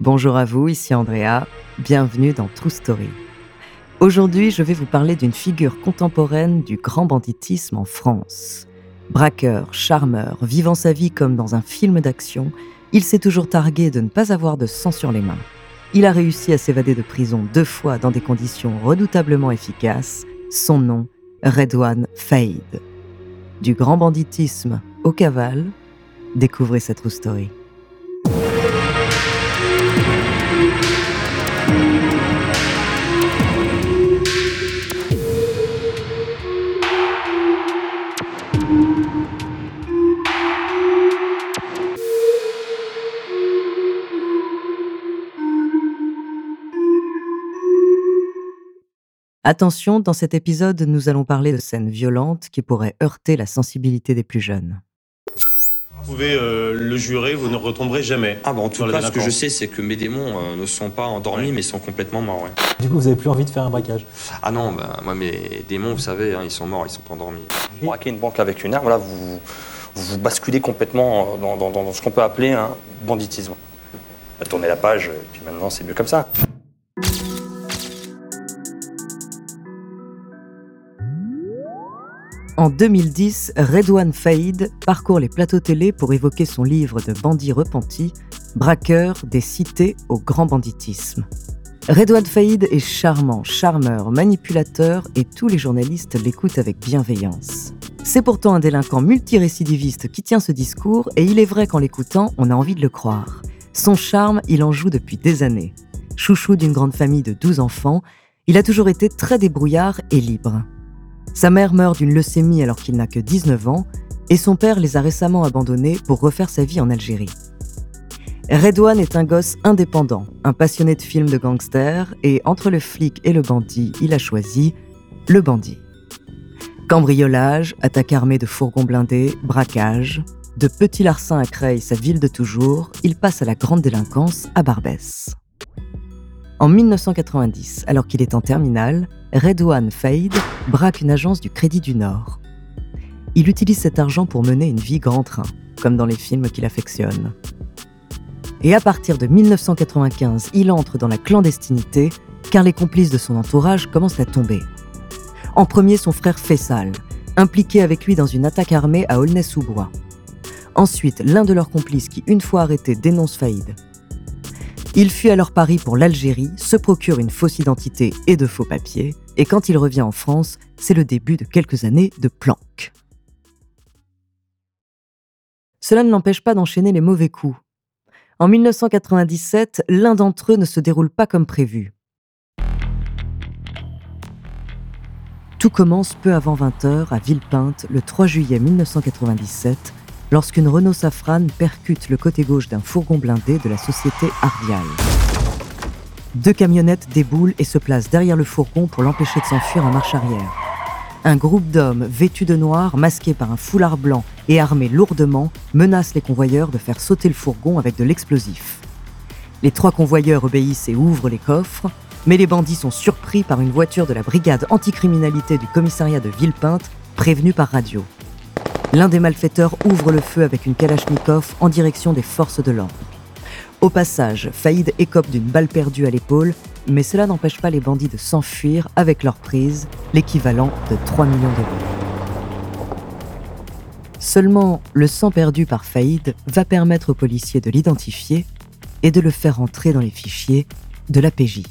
Bonjour à vous, ici Andrea, bienvenue dans True Story. Aujourd'hui, je vais vous parler d'une figure contemporaine du grand banditisme en France. Braqueur, charmeur, vivant sa vie comme dans un film d'action, il s'est toujours targué de ne pas avoir de sang sur les mains. Il a réussi à s'évader de prison deux fois dans des conditions redoutablement efficaces. Son nom, Redouane Faïd. Du grand banditisme au cavale, découvrez cette true story. Attention, dans cet épisode, nous allons parler de scènes violentes qui pourraient heurter la sensibilité des plus jeunes. Vous pouvez euh, le jurer, vous ne retomberez jamais. Ah bah en tout cas, ce que je sais, c'est que mes démons euh, ne sont pas endormis, mais sont complètement morts. ouais. Du coup, vous avez plus envie de faire un braquage? Ah non, bah, moi mes démons, vous savez, hein, ils sont morts, ils sont pas endormis. Vous braquez une banque avec une arme, là, vous, vous vous basculez complètement dans, dans- dans ce qu'on peut appeler un banditisme. Bah, Tournez la page, et puis maintenant c'est mieux comme ça. En 2010, Redouane Faïd parcourt les plateaux télé pour évoquer son livre de bandits repentis, Braqueur des cités au grand banditisme. Redouane Faïd est charmant, charmeur, manipulateur et tous les journalistes l'écoutent avec bienveillance. C'est pourtant un délinquant multirécidiviste qui tient ce discours et il est vrai qu'en l'écoutant, on a envie de le croire. Son charme, il en joue depuis des années. Chouchou d'une grande famille de 12 enfants, il a toujours été très débrouillard et libre. Sa mère meurt d'une leucémie alors qu'il n'a que 19 ans, et son père les a récemment abandonnés pour refaire sa vie en Algérie. Redouane est un gosse indépendant, un passionné de films de gangsters, et entre le flic et le bandit, il a choisi le bandit. Cambriolage, attaque armée de fourgons blindés, braquage, de petits larcins à Creil, sa ville de toujours, il passe à la grande délinquance à Barbès. En 1990, alors qu'il est en terminale, Redouane Faïd braque une agence du Crédit du Nord. Il utilise cet argent pour mener une vie grand train, comme dans les films qu'il affectionne. Et à partir de 1995, il entre dans la clandestinité, car les complices de son entourage commencent à tomber. En premier, son frère Fessal, impliqué avec lui dans une attaque armée à Aulnay-sous-Bois. Ensuite, l'un de leurs complices qui, une fois arrêté, dénonce Faïd. Il fuit alors Paris pour l'Algérie, se procure une fausse identité et de faux papiers, et quand il revient en France, c'est le début de quelques années de planque. Cela ne l'empêche pas d'enchaîner les mauvais coups. En 1997, l'un d'entre eux ne se déroule pas comme prévu. Tout commence peu avant 20h à Villepinte le 3 juillet 1997 lorsqu'une Renault Safrane percute le côté gauche d'un fourgon blindé de la société Arvial. Deux camionnettes déboulent et se placent derrière le fourgon pour l'empêcher de s'enfuir en marche arrière. Un groupe d'hommes vêtus de noir, masqués par un foulard blanc et armés lourdement, menace les convoyeurs de faire sauter le fourgon avec de l'explosif. Les trois convoyeurs obéissent et ouvrent les coffres, mais les bandits sont surpris par une voiture de la brigade anticriminalité du commissariat de Villepinte, prévenue par radio. L'un des malfaiteurs ouvre le feu avec une Kalachnikov en direction des forces de l'ordre. Au passage, Faïd écope d'une balle perdue à l'épaule, mais cela n'empêche pas les bandits de s'enfuir avec leur prise, l'équivalent de 3 millions d'euros. Seulement, le sang perdu par Faïd va permettre aux policiers de l'identifier et de le faire entrer dans les fichiers de la PJ.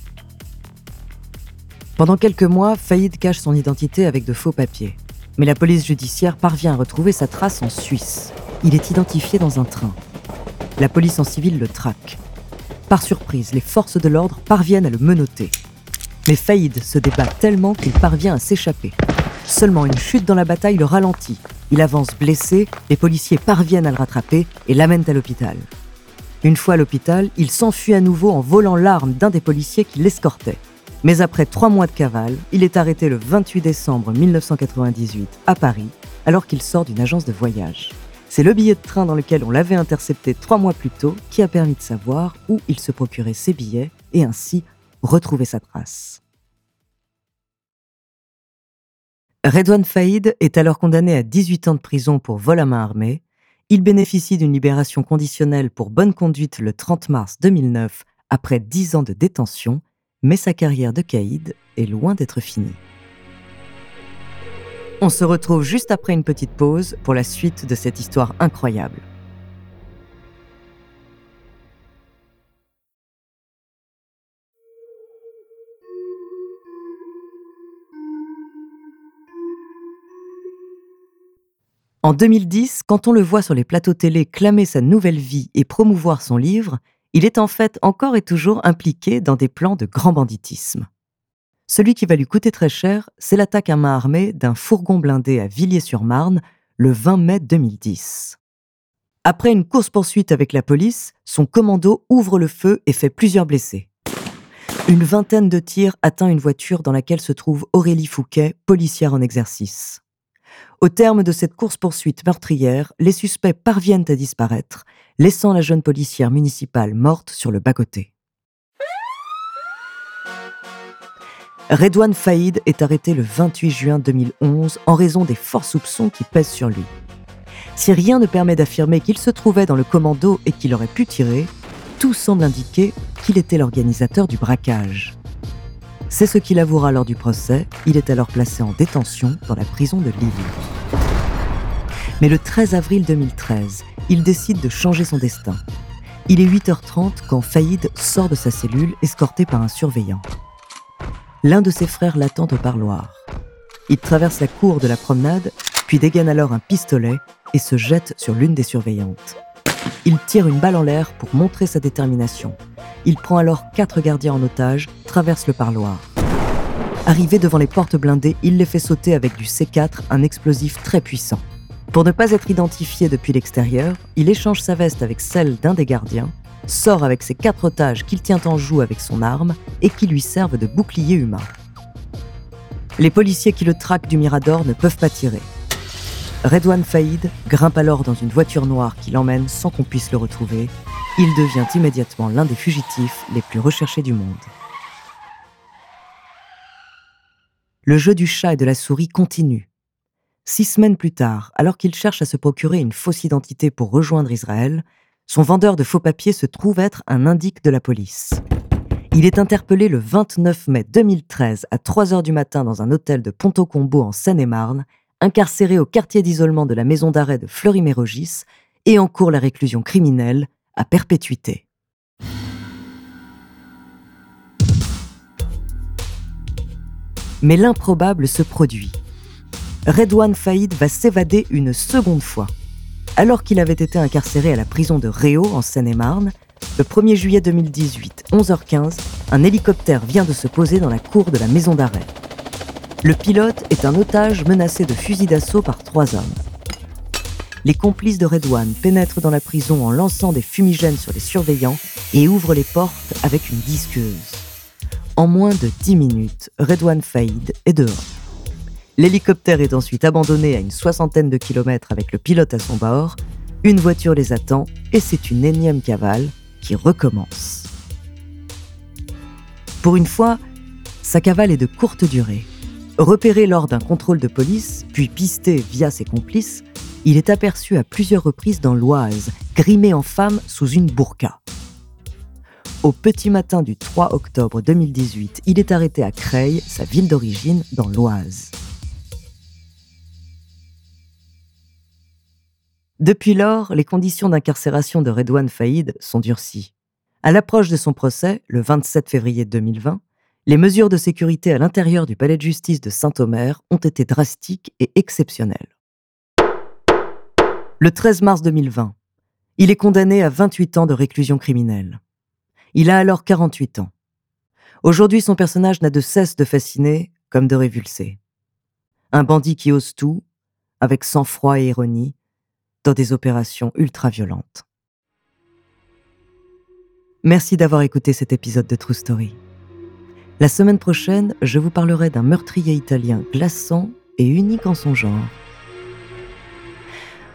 Pendant quelques mois, Faïd cache son identité avec de faux papiers. Mais la police judiciaire parvient à retrouver sa trace en Suisse. Il est identifié dans un train. La police en civil le traque. Par surprise, les forces de l'ordre parviennent à le menotter. Mais Faïd se débat tellement qu'il parvient à s'échapper. Seulement une chute dans la bataille le ralentit. Il avance blessé, les policiers parviennent à le rattraper et l'amènent à l'hôpital. Une fois à l'hôpital, il s'enfuit à nouveau en volant l'arme d'un des policiers qui l'escortait. Mais après trois mois de cavale, il est arrêté le 28 décembre 1998 à Paris, alors qu'il sort d'une agence de voyage. C'est le billet de train dans lequel on l'avait intercepté trois mois plus tôt qui a permis de savoir où il se procurait ses billets et ainsi retrouver sa trace. Redouane Faïd est alors condamné à 18 ans de prison pour vol à main armée. Il bénéficie d'une libération conditionnelle pour bonne conduite le 30 mars 2009 après 10 ans de détention mais sa carrière de caïd est loin d'être finie. On se retrouve juste après une petite pause pour la suite de cette histoire incroyable. En 2010, quand on le voit sur les plateaux télé clamer sa nouvelle vie et promouvoir son livre, il est en fait encore et toujours impliqué dans des plans de grand banditisme. Celui qui va lui coûter très cher, c'est l'attaque à main armée d'un fourgon blindé à Villiers-sur-Marne le 20 mai 2010. Après une course-poursuite avec la police, son commando ouvre le feu et fait plusieurs blessés. Une vingtaine de tirs atteint une voiture dans laquelle se trouve Aurélie Fouquet, policière en exercice. Au terme de cette course-poursuite meurtrière, les suspects parviennent à disparaître, laissant la jeune policière municipale morte sur le bas-côté. Redouane Faïd est arrêté le 28 juin 2011 en raison des forts soupçons qui pèsent sur lui. Si rien ne permet d'affirmer qu'il se trouvait dans le commando et qu'il aurait pu tirer, tout semble indiquer qu'il était l'organisateur du braquage. C'est ce qu'il avouera lors du procès. Il est alors placé en détention dans la prison de Lille. Mais le 13 avril 2013, il décide de changer son destin. Il est 8h30 quand Faïd sort de sa cellule escorté par un surveillant. L'un de ses frères l'attend au parloir. Il traverse la cour de la promenade, puis dégaine alors un pistolet et se jette sur l'une des surveillantes. Il tire une balle en l'air pour montrer sa détermination. Il prend alors quatre gardiens en otage, traverse le parloir. Arrivé devant les portes blindées, il les fait sauter avec du C4, un explosif très puissant. Pour ne pas être identifié depuis l'extérieur, il échange sa veste avec celle d'un des gardiens, sort avec ses quatre otages qu'il tient en joue avec son arme et qui lui servent de bouclier humain. Les policiers qui le traquent du Mirador ne peuvent pas tirer. Redouane Faïd grimpe alors dans une voiture noire qui l'emmène sans qu'on puisse le retrouver. Il devient immédiatement l'un des fugitifs les plus recherchés du monde. Le jeu du chat et de la souris continue. Six semaines plus tard, alors qu'il cherche à se procurer une fausse identité pour rejoindre Israël, son vendeur de faux papiers se trouve être un indique de la police. Il est interpellé le 29 mai 2013 à 3 heures du matin dans un hôtel de Ponto-Combo en Seine-et-Marne, incarcéré au quartier d'isolement de la maison d'arrêt de Fleury-Mérogis et en cours la réclusion criminelle à perpétuité. Mais l'improbable se produit. Redouane Faïd va s'évader une seconde fois. Alors qu'il avait été incarcéré à la prison de Réau en Seine-et-Marne, le 1er juillet 2018, 11h15, un hélicoptère vient de se poser dans la cour de la maison d'arrêt. Le pilote est un otage menacé de fusil d'assaut par trois hommes. Les complices de Redouane pénètrent dans la prison en lançant des fumigènes sur les surveillants et ouvrent les portes avec une disqueuse. En moins de 10 minutes, Redouane Faïd est dehors. L'hélicoptère est ensuite abandonné à une soixantaine de kilomètres avec le pilote à son bord. Une voiture les attend et c'est une énième cavale qui recommence. Pour une fois, sa cavale est de courte durée. Repéré lors d'un contrôle de police, puis pisté via ses complices, il est aperçu à plusieurs reprises dans l'Oise, grimé en femme sous une burqa. Au petit matin du 3 octobre 2018, il est arrêté à Creil, sa ville d'origine, dans l'Oise. Depuis lors, les conditions d'incarcération de Redouane Faïd sont durcies. À l'approche de son procès, le 27 février 2020, les mesures de sécurité à l'intérieur du palais de justice de Saint-Omer ont été drastiques et exceptionnelles. Le 13 mars 2020, il est condamné à 28 ans de réclusion criminelle. Il a alors 48 ans. Aujourd'hui, son personnage n'a de cesse de fasciner comme de révulser. Un bandit qui ose tout, avec sang-froid et ironie, dans des opérations ultra-violentes. Merci d'avoir écouté cet épisode de True Story. La semaine prochaine, je vous parlerai d'un meurtrier italien glaçant et unique en son genre.